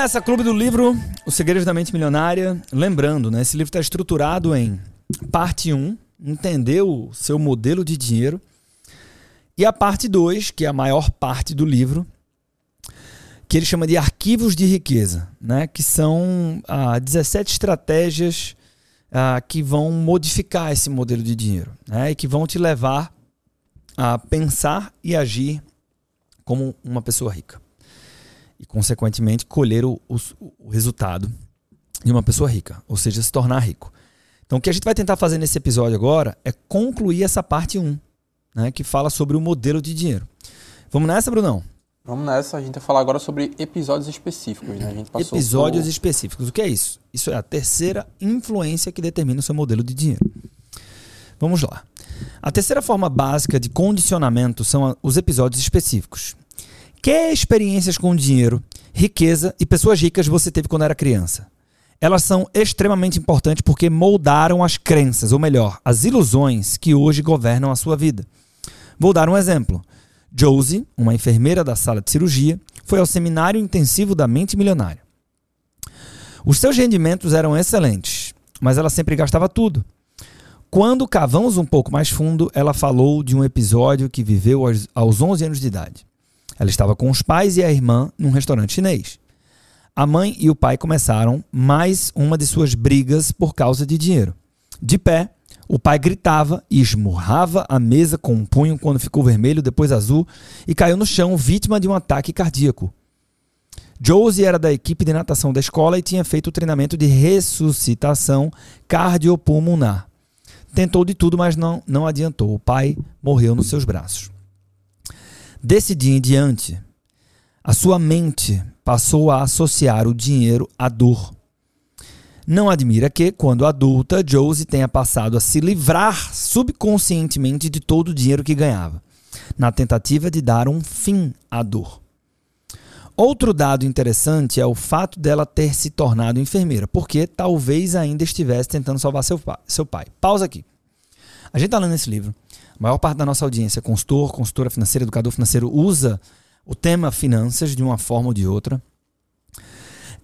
nessa, Clube do Livro, O Segredo da Mente Milionária. Lembrando, né, esse livro está estruturado em parte 1, entender o seu modelo de dinheiro, e a parte 2, que é a maior parte do livro, que ele chama de arquivos de riqueza, né, que são ah, 17 estratégias ah, que vão modificar esse modelo de dinheiro né, e que vão te levar a pensar e agir como uma pessoa rica e, consequentemente, colher o, o, o resultado de uma pessoa rica, ou seja, se tornar rico. Então, o que a gente vai tentar fazer nesse episódio agora é concluir essa parte 1, né, que fala sobre o modelo de dinheiro. Vamos nessa, Brunão? Vamos nessa, a gente vai falar agora sobre episódios específicos, né? A gente passou episódios por... específicos. O que é isso? Isso é a terceira influência que determina o seu modelo de dinheiro. Vamos lá. A terceira forma básica de condicionamento são os episódios específicos. Que experiências com dinheiro, riqueza e pessoas ricas você teve quando era criança? Elas são extremamente importantes porque moldaram as crenças, ou melhor, as ilusões que hoje governam a sua vida. Vou dar um exemplo. Josie, uma enfermeira da sala de cirurgia, foi ao seminário intensivo da mente milionária. Os seus rendimentos eram excelentes, mas ela sempre gastava tudo. Quando cavamos um pouco mais fundo, ela falou de um episódio que viveu aos 11 anos de idade. Ela estava com os pais e a irmã num restaurante chinês. A mãe e o pai começaram mais uma de suas brigas por causa de dinheiro. De pé, o pai gritava e esmurrava a mesa com um punho quando ficou vermelho, depois azul, e caiu no chão, vítima de um ataque cardíaco. Josie era da equipe de natação da escola e tinha feito o treinamento de ressuscitação cardiopulmonar. Tentou de tudo, mas não, não adiantou. O pai morreu nos seus braços. Desse dia em diante, a sua mente passou a associar o dinheiro à dor. Não admira que, quando adulta, Josie tenha passado a se livrar subconscientemente de todo o dinheiro que ganhava, na tentativa de dar um fim à dor. Outro dado interessante é o fato dela ter se tornado enfermeira, porque talvez ainda estivesse tentando salvar seu pai. Seu pai. Pausa aqui. A gente está lendo esse livro maior parte da nossa audiência, consultor, consultora financeira, educador financeiro, usa o tema finanças de uma forma ou de outra.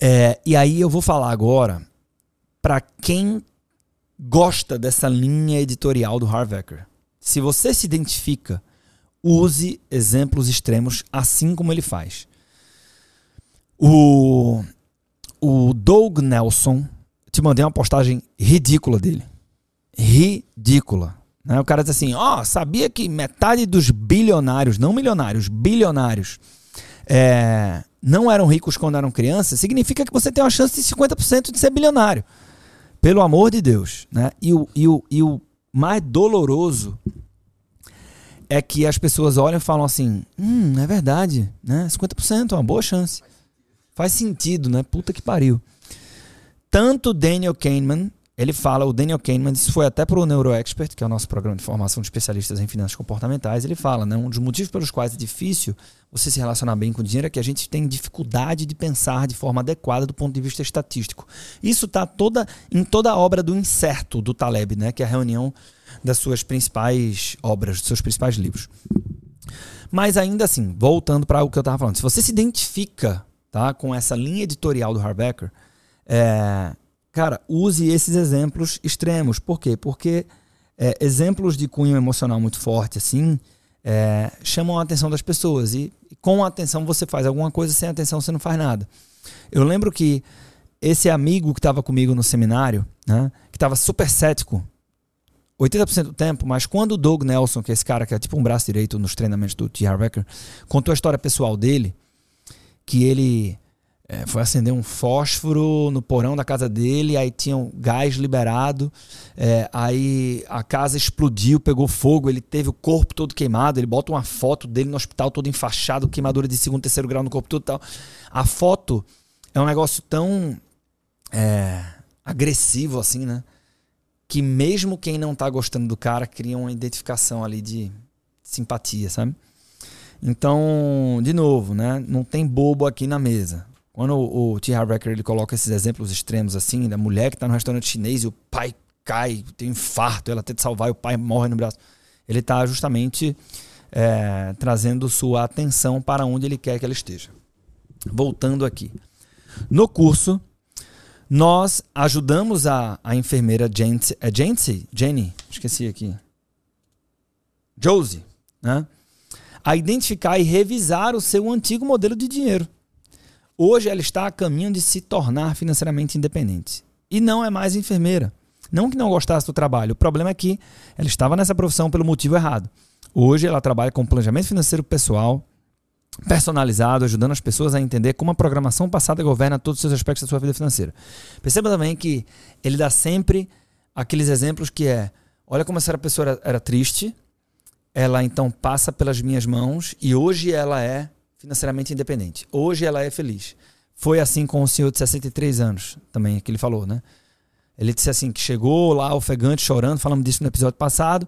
É, e aí eu vou falar agora para quem gosta dessa linha editorial do Harvecker. Se você se identifica, use exemplos extremos assim como ele faz. O, o Doug Nelson, te mandei uma postagem ridícula dele. Ridícula. Né? O cara diz assim: ó, oh, sabia que metade dos bilionários, não milionários, bilionários, é, não eram ricos quando eram crianças? Significa que você tem uma chance de 50% de ser bilionário. Pelo amor de Deus. Né? E, o, e, o, e o mais doloroso é que as pessoas olham e falam assim: hum, é verdade, né? 50% é uma boa chance. Faz sentido, né? Puta que pariu. Tanto Daniel Kahneman ele fala, o Daniel Kahneman, isso foi até para o NeuroExpert, que é o nosso programa de formação de especialistas em finanças comportamentais, ele fala, né, um dos motivos pelos quais é difícil você se relacionar bem com o dinheiro é que a gente tem dificuldade de pensar de forma adequada do ponto de vista estatístico. Isso está toda, em toda a obra do Incerto, do Taleb, né, que é a reunião das suas principais obras, dos seus principais livros. Mas ainda assim, voltando para o que eu estava falando, se você se identifica tá, com essa linha editorial do Harbecker, é, Cara, use esses exemplos extremos. Por quê? Porque é, exemplos de cunho emocional muito forte, assim, é, chamam a atenção das pessoas. E, e, com a atenção você faz alguma coisa, sem atenção você não faz nada. Eu lembro que esse amigo que estava comigo no seminário, né, que estava super cético, 80% do tempo, mas quando o Doug Nelson, que é esse cara que é tipo um braço direito nos treinamentos do T. Harv contou a história pessoal dele, que ele é, foi acender um fósforo no porão da casa dele, aí tinha um gás liberado, é, aí a casa explodiu, pegou fogo, ele teve o corpo todo queimado, ele bota uma foto dele no hospital todo enfaixado, queimadura de segundo, terceiro grau no corpo todo tal. A foto é um negócio tão é, agressivo assim, né? Que mesmo quem não tá gostando do cara cria uma identificação ali de simpatia, sabe? Então, de novo, né? Não tem bobo aqui na mesa. Quando o, o T. Harbecker ele coloca esses exemplos extremos assim, da mulher que está no restaurante chinês e o pai cai, tem um infarto, ela tenta salvar e o pai morre no braço. Ele está justamente é, trazendo sua atenção para onde ele quer que ela esteja. Voltando aqui. No curso, nós ajudamos a, a enfermeira Jency, é Jency? Jenny? Esqueci aqui. Josie, né? A identificar e revisar o seu antigo modelo de dinheiro. Hoje ela está a caminho de se tornar financeiramente independente. E não é mais enfermeira. Não que não gostasse do trabalho, o problema é que ela estava nessa profissão pelo motivo errado. Hoje ela trabalha com planejamento financeiro pessoal, personalizado, ajudando as pessoas a entender como a programação passada governa todos os seus aspectos da sua vida financeira. Perceba também que ele dá sempre aqueles exemplos que é, olha como essa pessoa era, era triste, ela então passa pelas minhas mãos e hoje ela é financeiramente independente. Hoje ela é feliz. Foi assim com o senhor de 63 anos, também que ele falou, né? Ele disse assim que chegou lá ofegante, chorando, falamos disso no episódio passado.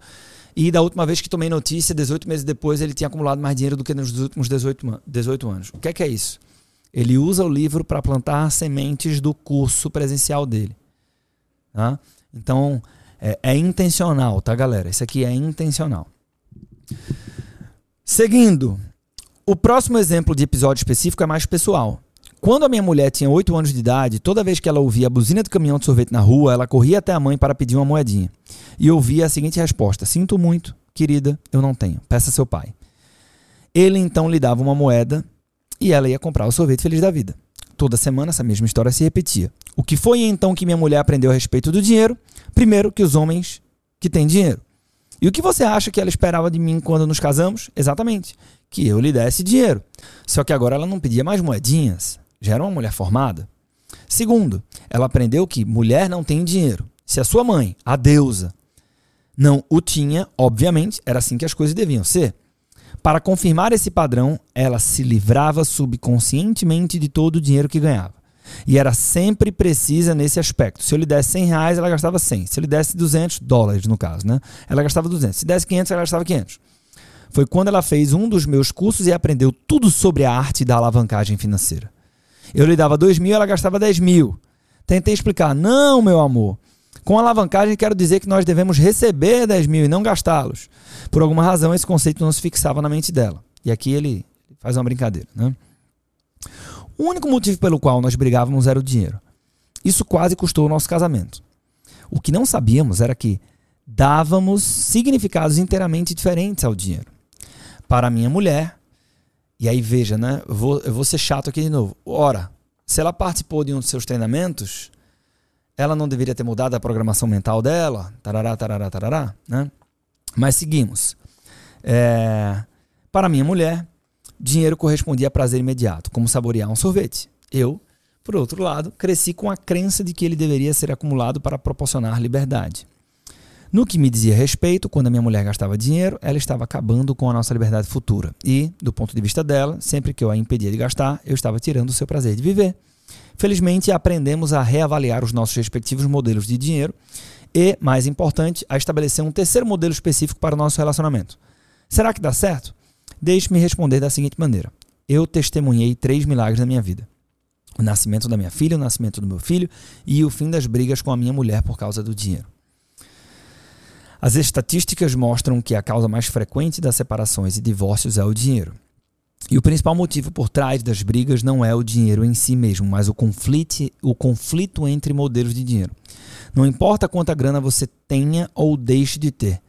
E da última vez que tomei notícia, 18 meses depois, ele tinha acumulado mais dinheiro do que nos últimos 18, 18 anos. O que é, que é isso? Ele usa o livro para plantar sementes do curso presencial dele. Tá? Então, é, é intencional, tá, galera? Isso aqui é intencional. Seguindo, o próximo exemplo de episódio específico é mais pessoal. Quando a minha mulher tinha 8 anos de idade, toda vez que ela ouvia a buzina do caminhão de sorvete na rua, ela corria até a mãe para pedir uma moedinha. E ouvia a seguinte resposta: Sinto muito, querida, eu não tenho. Peça seu pai. Ele então lhe dava uma moeda e ela ia comprar o sorvete feliz da vida. Toda semana essa mesma história se repetia. O que foi então que minha mulher aprendeu a respeito do dinheiro? Primeiro, que os homens que têm dinheiro. E o que você acha que ela esperava de mim quando nos casamos? Exatamente, que eu lhe desse dinheiro. Só que agora ela não pedia mais moedinhas, já era uma mulher formada. Segundo, ela aprendeu que mulher não tem dinheiro. Se a sua mãe, a deusa, não o tinha, obviamente, era assim que as coisas deviam ser. Para confirmar esse padrão, ela se livrava subconscientemente de todo o dinheiro que ganhava. E era sempre precisa nesse aspecto. Se eu lhe desse 100 reais, ela gastava 100. Se eu lhe desse 200 dólares, no caso, né? Ela gastava 200. Se desse 500, ela gastava 500. Foi quando ela fez um dos meus cursos e aprendeu tudo sobre a arte da alavancagem financeira. Eu lhe dava 2 mil, ela gastava 10 mil. Tentei explicar. Não, meu amor. Com alavancagem, quero dizer que nós devemos receber 10 mil e não gastá-los. Por alguma razão, esse conceito não se fixava na mente dela. E aqui ele faz uma brincadeira. Né? O único motivo pelo qual nós brigávamos era o dinheiro. Isso quase custou o nosso casamento. O que não sabíamos era que dávamos significados inteiramente diferentes ao dinheiro. Para minha mulher, e aí veja, né? Eu vou, eu vou ser chato aqui de novo. Ora, se ela participou de um dos seus treinamentos, ela não deveria ter mudado a programação mental dela? Tarará, tarará, tarará, né? Mas seguimos. É, para minha mulher, dinheiro correspondia a prazer imediato, como saborear um sorvete. Eu, por outro lado, cresci com a crença de que ele deveria ser acumulado para proporcionar liberdade. No que me dizia respeito, quando a minha mulher gastava dinheiro, ela estava acabando com a nossa liberdade futura. E, do ponto de vista dela, sempre que eu a impedia de gastar, eu estava tirando o seu prazer de viver. Felizmente, aprendemos a reavaliar os nossos respectivos modelos de dinheiro e, mais importante, a estabelecer um terceiro modelo específico para o nosso relacionamento. Será que dá certo? Deixe-me responder da seguinte maneira: Eu testemunhei três milagres na minha vida. O nascimento da minha filha, o nascimento do meu filho e o fim das brigas com a minha mulher por causa do dinheiro. As estatísticas mostram que a causa mais frequente das separações e divórcios é o dinheiro. E o principal motivo por trás das brigas não é o dinheiro em si mesmo, mas o conflito, o conflito entre modelos de dinheiro. Não importa quanta grana você tenha ou deixe de ter.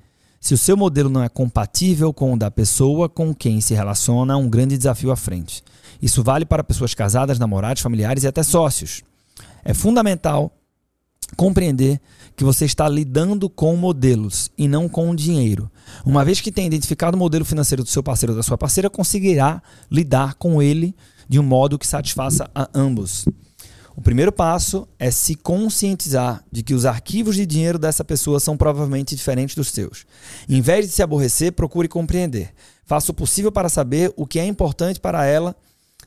Se o seu modelo não é compatível com o da pessoa com quem se relaciona, há um grande desafio à frente. Isso vale para pessoas casadas, namorados, familiares e até sócios. É fundamental compreender que você está lidando com modelos e não com dinheiro. Uma vez que tem identificado o modelo financeiro do seu parceiro ou da sua parceira, conseguirá lidar com ele de um modo que satisfaça a ambos. O primeiro passo é se conscientizar de que os arquivos de dinheiro dessa pessoa são provavelmente diferentes dos seus. Em vez de se aborrecer, procure compreender. Faça o possível para saber o que é importante para ela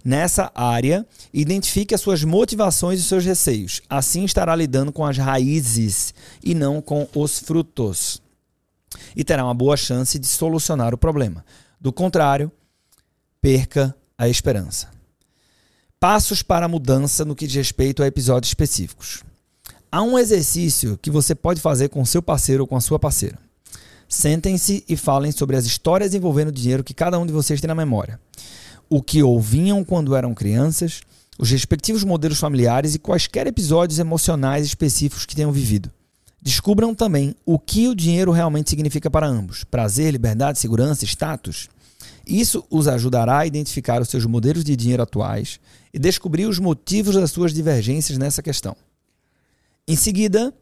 nessa área, identifique as suas motivações e seus receios. Assim estará lidando com as raízes e não com os frutos. E terá uma boa chance de solucionar o problema. Do contrário, perca a esperança. Passos para a mudança no que diz respeito a episódios específicos. Há um exercício que você pode fazer com seu parceiro ou com a sua parceira. Sentem-se e falem sobre as histórias envolvendo dinheiro que cada um de vocês tem na memória o que ouviam quando eram crianças, os respectivos modelos familiares e quaisquer episódios emocionais específicos que tenham vivido. Descubram também o que o dinheiro realmente significa para ambos: prazer, liberdade, segurança, status. Isso os ajudará a identificar os seus modelos de dinheiro atuais e descobrir os motivos das suas divergências nessa questão. Em seguida,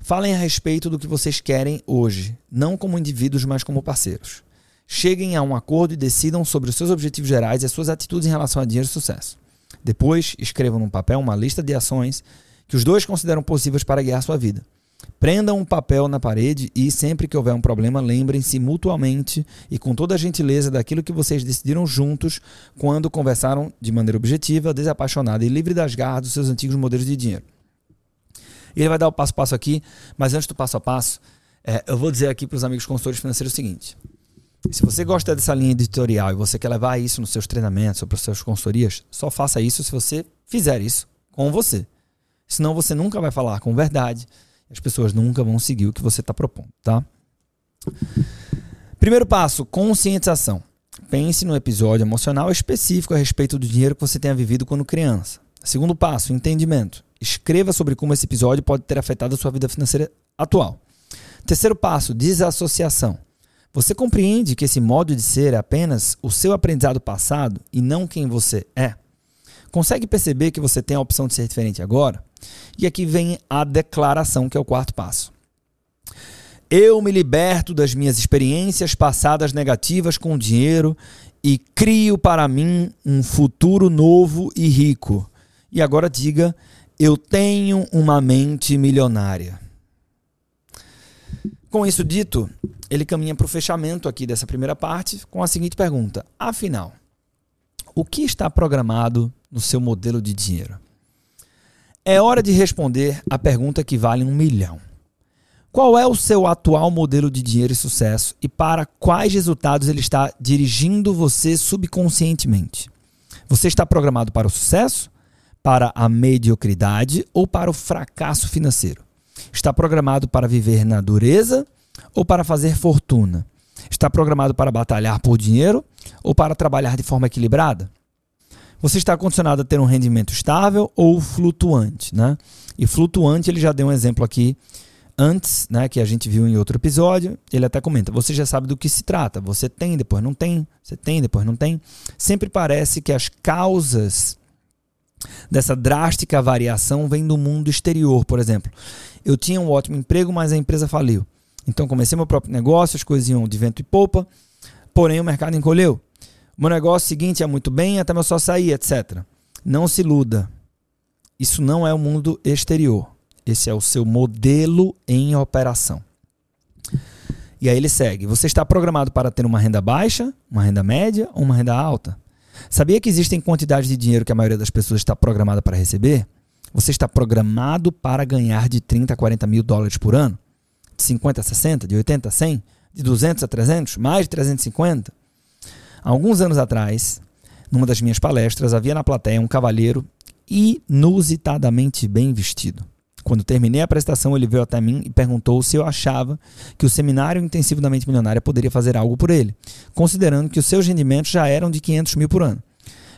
falem a respeito do que vocês querem hoje, não como indivíduos, mas como parceiros. Cheguem a um acordo e decidam sobre os seus objetivos gerais e as suas atitudes em relação a dinheiro e sucesso. Depois, escrevam num papel uma lista de ações que os dois consideram possíveis para guiar sua vida. Prendam um papel na parede e, sempre que houver um problema, lembrem-se mutuamente e com toda a gentileza daquilo que vocês decidiram juntos quando conversaram de maneira objetiva, desapaixonada e livre das garras dos seus antigos modelos de dinheiro. Ele vai dar o passo a passo aqui, mas antes do passo a passo, é, eu vou dizer aqui para os amigos consultores financeiros o seguinte: se você gosta dessa linha editorial e você quer levar isso nos seus treinamentos ou para as suas consultorias, só faça isso se você fizer isso com você. Senão você nunca vai falar com verdade as pessoas nunca vão seguir o que você está propondo, tá? Primeiro passo, conscientização. Pense no episódio emocional específico a respeito do dinheiro que você tenha vivido quando criança. Segundo passo, entendimento. Escreva sobre como esse episódio pode ter afetado a sua vida financeira atual. Terceiro passo, desassociação. Você compreende que esse modo de ser é apenas o seu aprendizado passado e não quem você é? Consegue perceber que você tem a opção de ser diferente agora? E aqui vem a declaração, que é o quarto passo. Eu me liberto das minhas experiências passadas negativas com dinheiro e crio para mim um futuro novo e rico. E agora diga: eu tenho uma mente milionária. Com isso dito, ele caminha para o fechamento aqui dessa primeira parte com a seguinte pergunta: afinal, o que está programado no seu modelo de dinheiro? É hora de responder a pergunta que vale um milhão. Qual é o seu atual modelo de dinheiro e sucesso e para quais resultados ele está dirigindo você subconscientemente? Você está programado para o sucesso, para a mediocridade ou para o fracasso financeiro? Está programado para viver na dureza ou para fazer fortuna? Está programado para batalhar por dinheiro ou para trabalhar de forma equilibrada? você está condicionado a ter um rendimento estável ou flutuante, né? E flutuante, ele já deu um exemplo aqui antes, né, que a gente viu em outro episódio, ele até comenta: você já sabe do que se trata. Você tem, depois não tem, você tem, depois não tem. Sempre parece que as causas dessa drástica variação vêm do mundo exterior, por exemplo. Eu tinha um ótimo emprego, mas a empresa faliu. Então comecei meu próprio negócio, as coisas iam de vento e popa, porém o mercado encolheu. Meu negócio seguinte é muito bem, até meu só sair, etc. Não se iluda. Isso não é o mundo exterior. Esse é o seu modelo em operação. E aí ele segue. Você está programado para ter uma renda baixa, uma renda média ou uma renda alta? Sabia que existem quantidades de dinheiro que a maioria das pessoas está programada para receber? Você está programado para ganhar de 30 a 40 mil dólares por ano? De 50 a 60? De 80 a 100? De 200 a 300? Mais de 350? Há alguns anos atrás, numa das minhas palestras, havia na plateia um cavalheiro inusitadamente bem vestido. Quando terminei a apresentação, ele veio até mim e perguntou se eu achava que o seminário intensivo da mente milionária poderia fazer algo por ele, considerando que os seus rendimentos já eram de 500 mil por ano.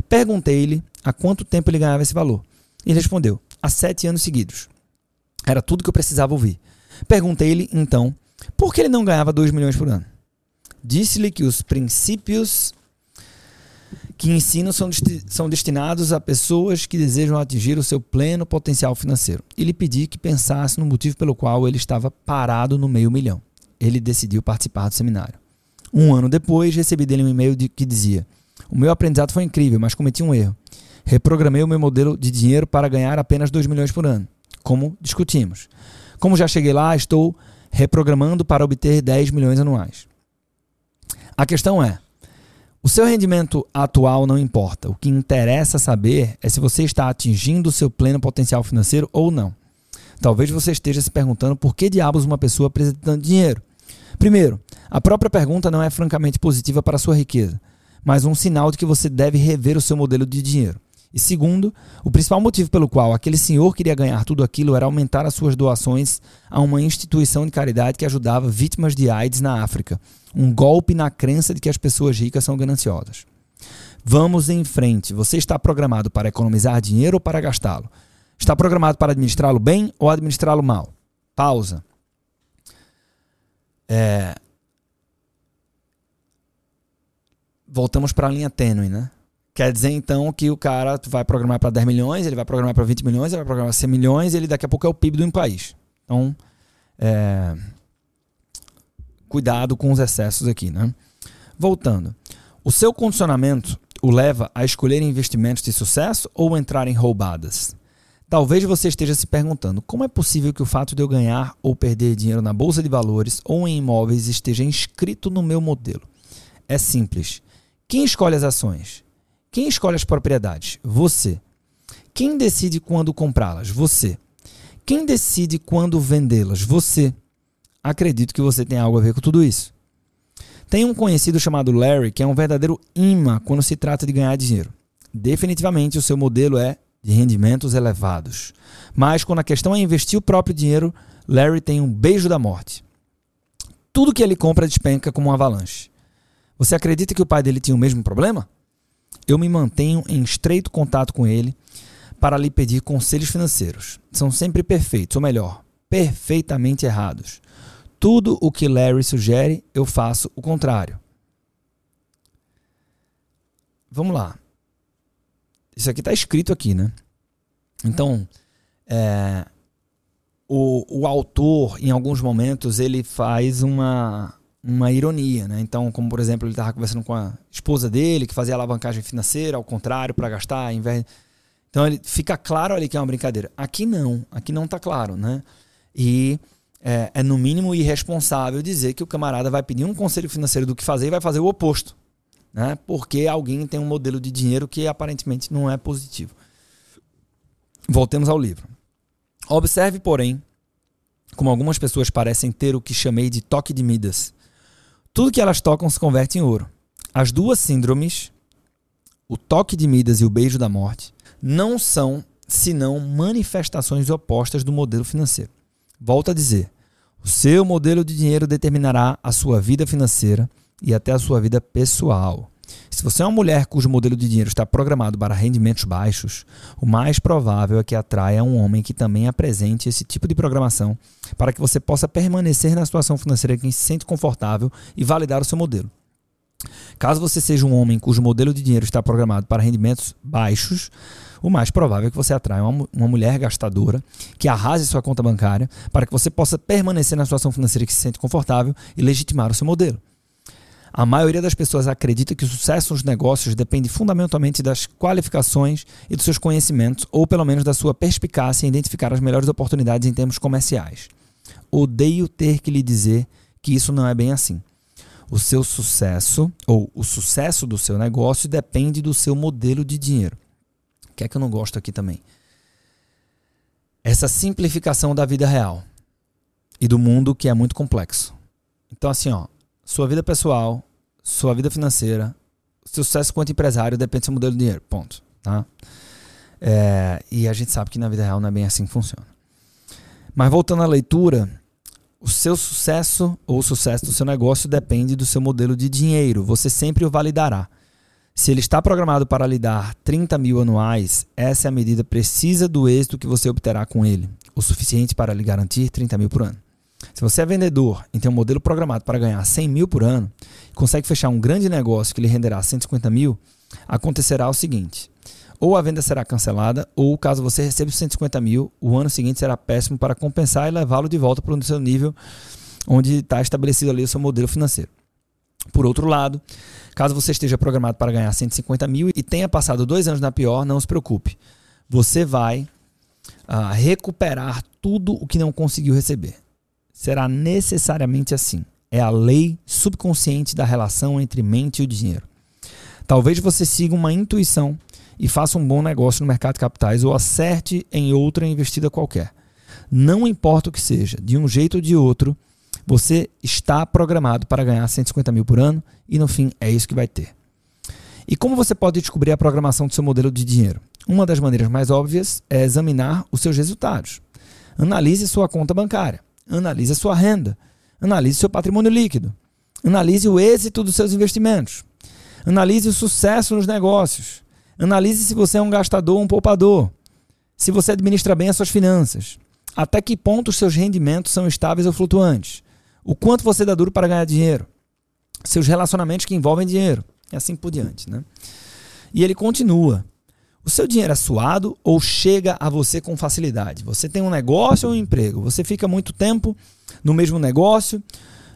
Perguntei-lhe há quanto tempo ele ganhava esse valor. Ele respondeu: há sete anos seguidos. Era tudo que eu precisava ouvir. Perguntei-lhe, então, por que ele não ganhava 2 milhões por ano. Disse-lhe que os princípios que ensino são, são destinados a pessoas que desejam atingir o seu pleno potencial financeiro. E lhe pedi que pensasse no motivo pelo qual ele estava parado no meio milhão. Ele decidiu participar do seminário. Um ano depois, recebi dele um e-mail de, que dizia: O meu aprendizado foi incrível, mas cometi um erro. Reprogramei o meu modelo de dinheiro para ganhar apenas 2 milhões por ano, como discutimos. Como já cheguei lá, estou reprogramando para obter 10 milhões anuais. A questão é: o seu rendimento atual não importa. O que interessa saber é se você está atingindo o seu pleno potencial financeiro ou não. Talvez você esteja se perguntando por que diabos uma pessoa precisa tanto dinheiro. Primeiro, a própria pergunta não é francamente positiva para a sua riqueza, mas um sinal de que você deve rever o seu modelo de dinheiro. E segundo, o principal motivo pelo qual aquele senhor queria ganhar tudo aquilo era aumentar as suas doações a uma instituição de caridade que ajudava vítimas de AIDS na África um golpe na crença de que as pessoas ricas são gananciosas. Vamos em frente. Você está programado para economizar dinheiro ou para gastá-lo? Está programado para administrá-lo bem ou administrá-lo mal? Pausa. É... Voltamos para a linha tênue, né? Quer dizer então que o cara vai programar para 10 milhões, ele vai programar para 20 milhões, ele vai programar para 100 milhões, ele daqui a pouco é o PIB do país. Então, é... cuidado com os excessos aqui, né? Voltando. O seu condicionamento o leva a escolher investimentos de sucesso ou entrar em roubadas? Talvez você esteja se perguntando como é possível que o fato de eu ganhar ou perder dinheiro na bolsa de valores ou em imóveis esteja inscrito no meu modelo. É simples. Quem escolhe as ações? Quem escolhe as propriedades? Você. Quem decide quando comprá-las? Você. Quem decide quando vendê-las? Você. Acredito que você tem algo a ver com tudo isso. Tem um conhecido chamado Larry que é um verdadeiro imã quando se trata de ganhar dinheiro. Definitivamente o seu modelo é de rendimentos elevados. Mas quando a questão é investir o próprio dinheiro, Larry tem um beijo da morte. Tudo que ele compra despenca como uma avalanche. Você acredita que o pai dele tinha o mesmo problema? Eu me mantenho em estreito contato com ele para lhe pedir conselhos financeiros. São sempre perfeitos, ou melhor, perfeitamente errados. Tudo o que Larry sugere, eu faço o contrário. Vamos lá. Isso aqui está escrito aqui, né? Então, é, o, o autor, em alguns momentos, ele faz uma, uma ironia, né? Então, como por exemplo, ele estava conversando com a esposa dele, que fazia alavancagem financeira, ao contrário, para gastar, ao invés. Então, ele fica claro ali que é uma brincadeira. Aqui não, aqui não está claro, né? E é, é, no mínimo irresponsável dizer que o camarada vai pedir um conselho financeiro do que fazer e vai fazer o oposto, né? Porque alguém tem um modelo de dinheiro que aparentemente não é positivo. Voltemos ao livro. Observe, porém, como algumas pessoas parecem ter o que chamei de toque de Midas tudo que elas tocam se converte em ouro. As duas síndromes, o toque de Midas e o beijo da morte, não são senão manifestações opostas do modelo financeiro. Volto a dizer, o seu modelo de dinheiro determinará a sua vida financeira e até a sua vida pessoal. Se você é uma mulher cujo modelo de dinheiro está programado para rendimentos baixos, o mais provável é que atraia um homem que também apresente esse tipo de programação para que você possa permanecer na situação financeira que se sente confortável e validar o seu modelo. Caso você seja um homem cujo modelo de dinheiro está programado para rendimentos baixos, o mais provável é que você atraia uma, uma mulher gastadora que arrase sua conta bancária para que você possa permanecer na situação financeira que se sente confortável e legitimar o seu modelo. A maioria das pessoas acredita que o sucesso nos negócios depende fundamentalmente das qualificações e dos seus conhecimentos, ou pelo menos da sua perspicácia em identificar as melhores oportunidades em termos comerciais. Odeio ter que lhe dizer que isso não é bem assim. O seu sucesso, ou o sucesso do seu negócio, depende do seu modelo de dinheiro. O que é que eu não gosto aqui também? Essa simplificação da vida real e do mundo que é muito complexo. Então, assim, ó, sua vida pessoal, sua vida financeira, sucesso quanto empresário depende do seu modelo de dinheiro. Ponto. Tá? É, e a gente sabe que na vida real não é bem assim que funciona. Mas voltando à leitura, o seu sucesso ou o sucesso do seu negócio depende do seu modelo de dinheiro. Você sempre o validará. Se ele está programado para lhe dar 30 mil anuais, essa é a medida precisa do êxito que você obterá com ele, o suficiente para lhe garantir 30 mil por ano. Se você é vendedor e tem um modelo programado para ganhar 100 mil por ano, consegue fechar um grande negócio que lhe renderá 150 mil, acontecerá o seguinte: ou a venda será cancelada, ou caso você receba os 150 mil, o ano seguinte será péssimo para compensar e levá-lo de volta para o seu nível onde está estabelecido ali o seu modelo financeiro. Por outro lado, caso você esteja programado para ganhar 150 mil e tenha passado dois anos na pior, não se preocupe. Você vai uh, recuperar tudo o que não conseguiu receber será necessariamente assim. É a lei subconsciente da relação entre mente e o dinheiro. Talvez você siga uma intuição e faça um bom negócio no mercado de capitais ou acerte em outra investida qualquer. Não importa o que seja, de um jeito ou de outro, você está programado para ganhar 150 mil por ano e no fim é isso que vai ter. E como você pode descobrir a programação do seu modelo de dinheiro? Uma das maneiras mais óbvias é examinar os seus resultados. Analise sua conta bancária. Analise a sua renda. Analise seu patrimônio líquido. Analise o êxito dos seus investimentos. Analise o sucesso nos negócios. Analise se você é um gastador ou um poupador. Se você administra bem as suas finanças. Até que ponto os seus rendimentos são estáveis ou flutuantes. O quanto você dá duro para ganhar dinheiro. Seus relacionamentos que envolvem dinheiro. E assim por diante. Né? E ele continua. O seu dinheiro é suado ou chega a você com facilidade? Você tem um negócio ou um emprego? Você fica muito tempo no mesmo negócio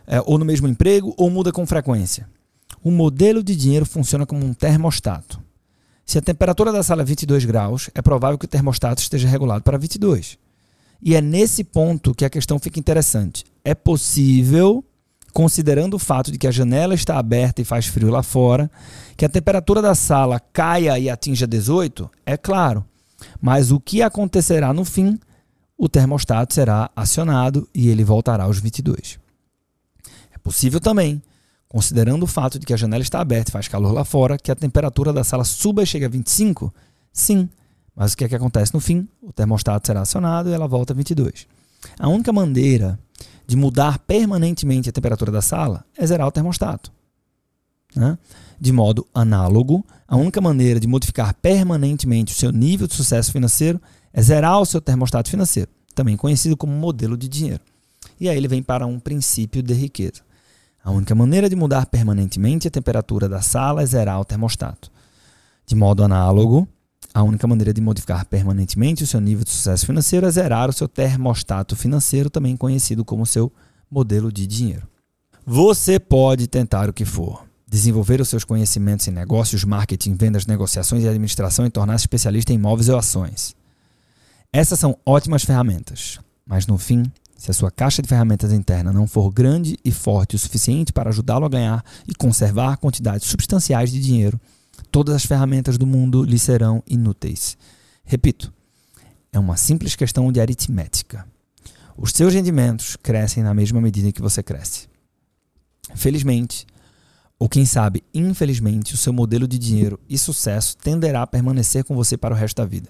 é, ou no mesmo emprego ou muda com frequência? O modelo de dinheiro funciona como um termostato. Se a temperatura da sala é 22 graus, é provável que o termostato esteja regulado para 22. E é nesse ponto que a questão fica interessante. É possível, considerando o fato de que a janela está aberta e faz frio lá fora, que a temperatura da sala caia e atinja 18? É claro. Mas o que acontecerá no fim? O termostato será acionado e ele voltará aos 22. É possível também Considerando o fato de que a janela está aberta e faz calor lá fora, que a temperatura da sala suba e chegue a 25? Sim. Mas o que é que acontece no fim? O termostato será acionado e ela volta a 22. A única maneira de mudar permanentemente a temperatura da sala é zerar o termostato. Né? De modo análogo, a única maneira de modificar permanentemente o seu nível de sucesso financeiro é zerar o seu termostato financeiro, também conhecido como modelo de dinheiro. E aí ele vem para um princípio de riqueza. A única maneira de mudar permanentemente a temperatura da sala é zerar o termostato. De modo análogo, a única maneira de modificar permanentemente o seu nível de sucesso financeiro é zerar o seu termostato financeiro, também conhecido como seu modelo de dinheiro. Você pode tentar o que for. Desenvolver os seus conhecimentos em negócios, marketing, vendas, negociações e administração e tornar-se especialista em imóveis ou ações. Essas são ótimas ferramentas, mas no fim, se a sua caixa de ferramentas interna não for grande e forte o suficiente para ajudá-lo a ganhar e conservar quantidades substanciais de dinheiro, todas as ferramentas do mundo lhe serão inúteis. Repito, é uma simples questão de aritmética. Os seus rendimentos crescem na mesma medida que você cresce. Felizmente, ou quem sabe, infelizmente, o seu modelo de dinheiro e sucesso tenderá a permanecer com você para o resto da vida,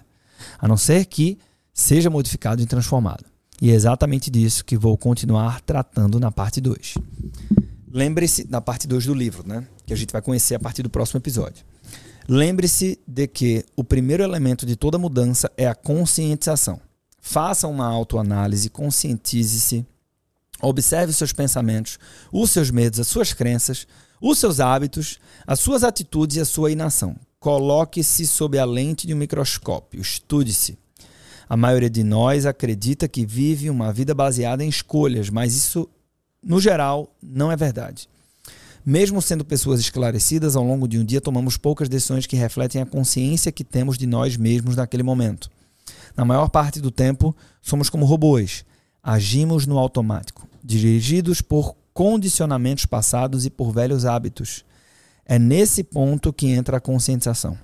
a não ser que seja modificado e transformado. E é exatamente disso que vou continuar tratando na parte 2. Lembre-se, na parte 2 do livro, né? Que a gente vai conhecer a partir do próximo episódio. Lembre-se de que o primeiro elemento de toda mudança é a conscientização. Faça uma autoanálise, conscientize-se, observe os seus pensamentos, os seus medos, as suas crenças, os seus hábitos, as suas atitudes e a sua inação. Coloque-se sob a lente de um microscópio, estude-se. A maioria de nós acredita que vive uma vida baseada em escolhas, mas isso, no geral, não é verdade. Mesmo sendo pessoas esclarecidas, ao longo de um dia tomamos poucas decisões que refletem a consciência que temos de nós mesmos naquele momento. Na maior parte do tempo, somos como robôs. Agimos no automático, dirigidos por condicionamentos passados e por velhos hábitos. É nesse ponto que entra a conscientização.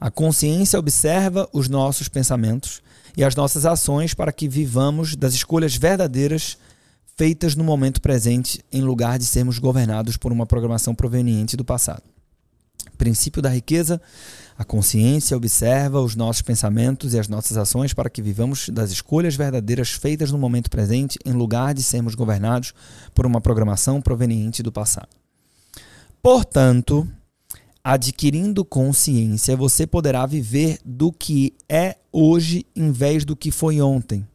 A consciência observa os nossos pensamentos e as nossas ações para que vivamos das escolhas verdadeiras feitas no momento presente, em lugar de sermos governados por uma programação proveniente do passado. Princípio da riqueza: a consciência observa os nossos pensamentos e as nossas ações para que vivamos das escolhas verdadeiras feitas no momento presente, em lugar de sermos governados por uma programação proveniente do passado. Portanto, adquirindo consciência, você poderá viver do que é hoje em vez do que foi ontem,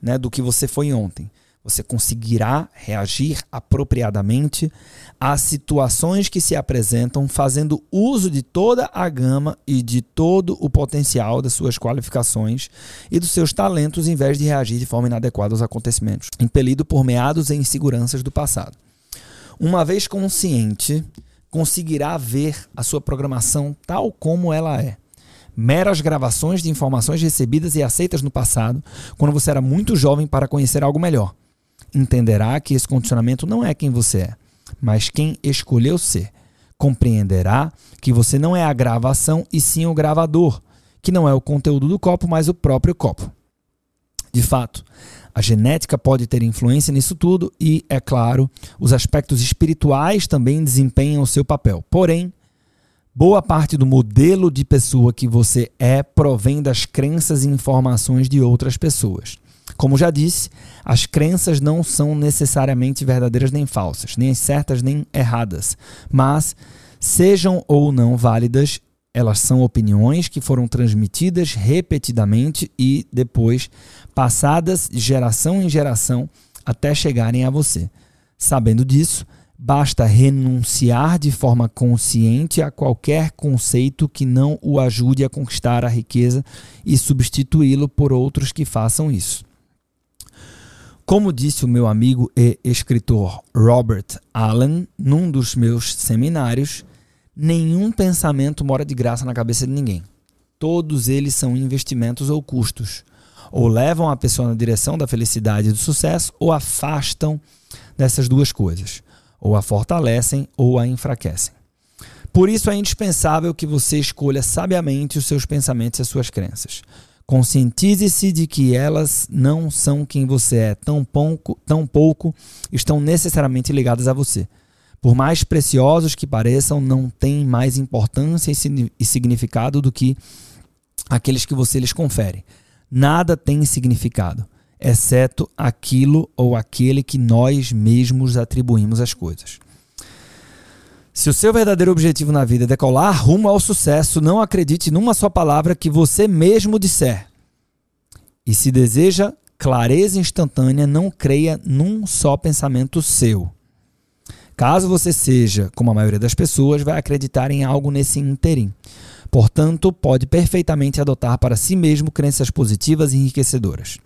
né? Do que você foi ontem. Você conseguirá reagir apropriadamente às situações que se apresentam, fazendo uso de toda a gama e de todo o potencial das suas qualificações e dos seus talentos, em vez de reagir de forma inadequada aos acontecimentos, impelido por meados e inseguranças do passado. Uma vez consciente, conseguirá ver a sua programação tal como ela é. Meras gravações de informações recebidas e aceitas no passado, quando você era muito jovem para conhecer algo melhor. Entenderá que esse condicionamento não é quem você é, mas quem escolheu ser. Compreenderá que você não é a gravação e sim o gravador, que não é o conteúdo do copo, mas o próprio copo. De fato, a genética pode ter influência nisso tudo e, é claro, os aspectos espirituais também desempenham o seu papel. Porém, boa parte do modelo de pessoa que você é provém das crenças e informações de outras pessoas. Como já disse, as crenças não são necessariamente verdadeiras nem falsas, nem certas nem erradas, mas Sejam ou não válidas, elas são opiniões que foram transmitidas repetidamente e depois passadas de geração em geração até chegarem a você. Sabendo disso, basta renunciar de forma consciente a qualquer conceito que não o ajude a conquistar a riqueza e substituí-lo por outros que façam isso. Como disse o meu amigo e escritor Robert Allen num dos meus seminários, nenhum pensamento mora de graça na cabeça de ninguém. Todos eles são investimentos ou custos. Ou levam a pessoa na direção da felicidade e do sucesso, ou afastam dessas duas coisas ou a fortalecem ou a enfraquecem. Por isso é indispensável que você escolha sabiamente os seus pensamentos e as suas crenças. Conscientize-se de que elas não são quem você é, tão pouco, tão pouco estão necessariamente ligadas a você. Por mais preciosos que pareçam, não têm mais importância e significado do que aqueles que você lhes confere. Nada tem significado exceto aquilo ou aquele que nós mesmos atribuímos às coisas. Se o seu verdadeiro objetivo na vida é decolar rumo ao sucesso, não acredite numa só palavra que você mesmo disser. E se deseja clareza instantânea, não creia num só pensamento seu. Caso você seja, como a maioria das pessoas, vai acreditar em algo nesse interim. Portanto, pode perfeitamente adotar para si mesmo crenças positivas e enriquecedoras.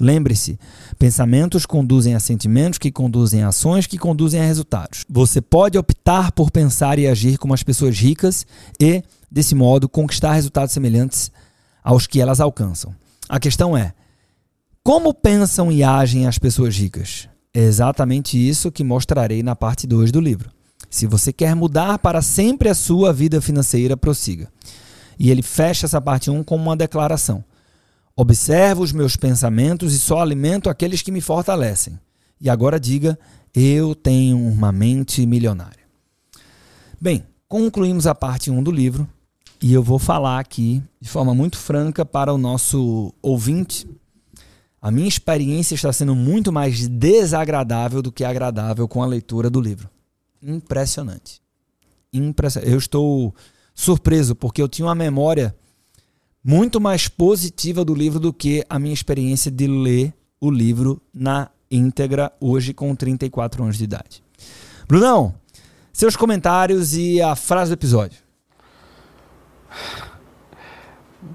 Lembre-se, pensamentos conduzem a sentimentos, que conduzem a ações, que conduzem a resultados. Você pode optar por pensar e agir como as pessoas ricas e, desse modo, conquistar resultados semelhantes aos que elas alcançam. A questão é: como pensam e agem as pessoas ricas? É exatamente isso que mostrarei na parte 2 do livro. Se você quer mudar para sempre a sua vida financeira, prossiga. E ele fecha essa parte 1 um com uma declaração. Observo os meus pensamentos e só alimento aqueles que me fortalecem. E agora diga: eu tenho uma mente milionária. Bem, concluímos a parte 1 do livro e eu vou falar aqui de forma muito franca para o nosso ouvinte. A minha experiência está sendo muito mais desagradável do que agradável com a leitura do livro. Impressionante. Impressionante. Eu estou surpreso porque eu tinha uma memória muito mais positiva do livro do que a minha experiência de ler o livro na íntegra hoje com 34 anos de idade. Brunão, seus comentários e a frase do episódio.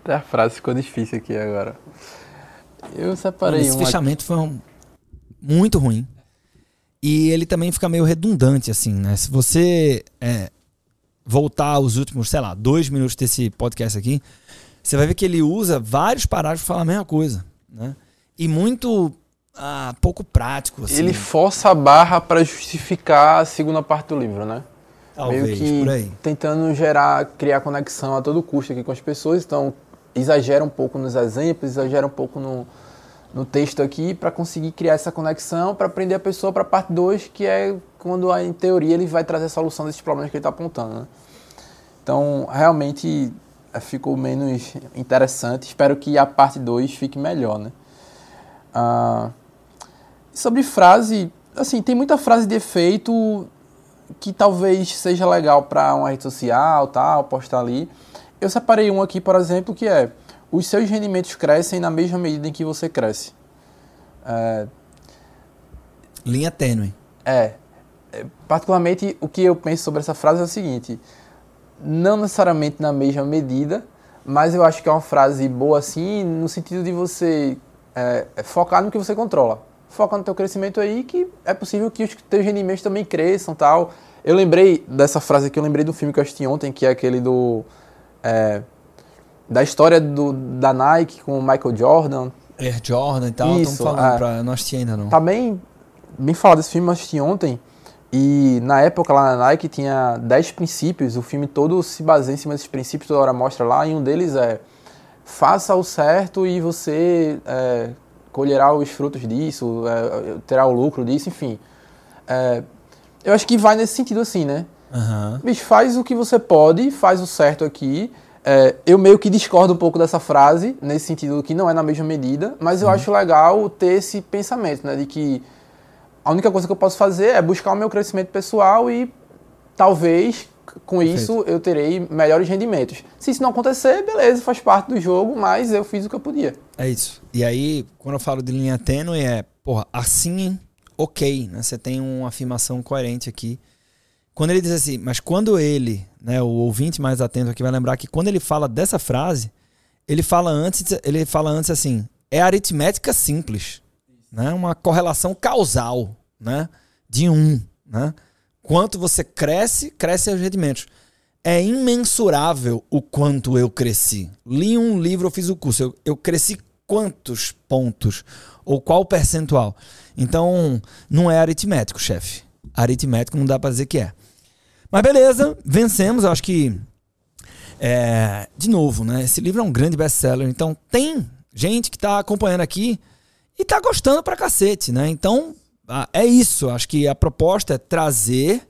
A frase ficou difícil aqui agora. Eu separei Esse um fechamento foi um, muito ruim. E ele também fica meio redundante, assim, né? Se você é, voltar aos últimos, sei lá, dois minutos desse podcast aqui, você vai ver que ele usa vários parágrafos para falar a mesma coisa, né? E muito ah, pouco prático. Assim. Ele força a barra para justificar a segunda parte do livro, né? Talvez, Meio que tentando gerar, criar conexão a todo custo aqui com as pessoas, então exagera um pouco nos exemplos, exagera um pouco no, no texto aqui para conseguir criar essa conexão, para prender a pessoa para a parte 2, que é quando, em teoria, ele vai trazer a solução desses problemas que ele está apontando. Né? Então, realmente, ficou menos interessante. Espero que a parte 2 fique melhor, né? Ah, sobre frase, assim, tem muita frase de efeito que talvez seja legal para uma rede social, tal, postar ali. Eu separei um aqui, por exemplo, que é: os seus rendimentos crescem na mesma medida em que você cresce. É, Linha tênue. É, é. Particularmente, o que eu penso sobre essa frase é o seguinte: não necessariamente na mesma medida, mas eu acho que é uma frase boa assim, no sentido de você é, é focar no que você controla. Foca no teu crescimento aí, que é possível que os teus rendimentos também cresçam tal. Eu lembrei dessa frase que eu lembrei do filme que eu assisti ontem, que é aquele do... É, da história do, da Nike com o Michael Jordan. Air Jordan e tal, Isso, falando é. pra... Eu não assisti ainda não. Tá bem, bem falado desse filme, eu assisti ontem. E na época lá na Nike tinha 10 princípios, o filme todo se baseia em cima desses princípios, toda hora mostra lá, e um deles é faça o certo e você é, colherá os frutos disso, é, terá o lucro disso, enfim. É, eu acho que vai nesse sentido assim, né? Uhum. Bicho, faz o que você pode, faz o certo aqui. É, eu meio que discordo um pouco dessa frase, nesse sentido que não é na mesma medida, mas eu Uhum. acho legal ter esse pensamento, né? De que a única coisa que eu posso fazer é buscar o meu crescimento pessoal e talvez com isso eu terei melhores rendimentos. Se isso não acontecer, beleza, faz parte do jogo, mas eu fiz o que eu podia. É isso. E aí, quando eu falo de linha tênue, é, porra, assim, ok, né? Você tem uma afirmação coerente aqui. Quando ele diz assim, mas quando ele, né, o ouvinte mais atento aqui vai lembrar que quando ele fala dessa frase, ele fala antes, ele fala antes assim, é aritmética simples, né? Uma correlação causal, né? De um, né? Quanto você cresce, crescem os rendimentos. É imensurável o quanto eu cresci. Li um livro, eu fiz o curso. Eu, eu cresci quantos pontos? Ou qual percentual? Então, não é aritmético, chefe. Aritmético não dá para dizer que é. Mas beleza, vencemos. Eu acho que. É, de novo, né? Esse livro é um grande best-seller. Então, tem gente que está acompanhando aqui e está gostando pra cacete, né? Então, é isso. Acho que a proposta é trazer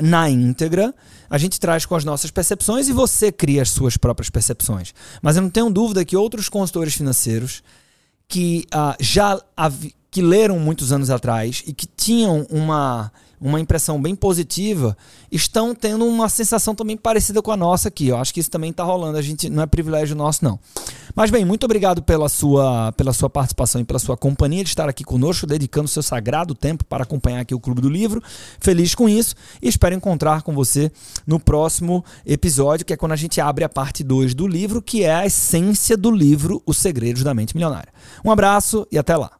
na íntegra. A gente traz com as nossas percepções e você cria as suas próprias percepções. Mas eu não tenho dúvida que outros consultores financeiros que uh, já que leram muitos anos atrás e que tinham uma uma impressão bem positiva, estão tendo uma sensação também parecida com a nossa aqui. Eu acho que isso também está rolando. A gente não é privilégio nosso, não. Mas bem, muito obrigado pela sua, pela sua participação e pela sua companhia de estar aqui conosco, dedicando seu sagrado tempo para acompanhar aqui o Clube do Livro. Feliz com isso e espero encontrar com você no próximo episódio, que é quando a gente abre a parte 2 do livro, que é a essência do livro Os Segredos da Mente Milionária. Um abraço e até lá.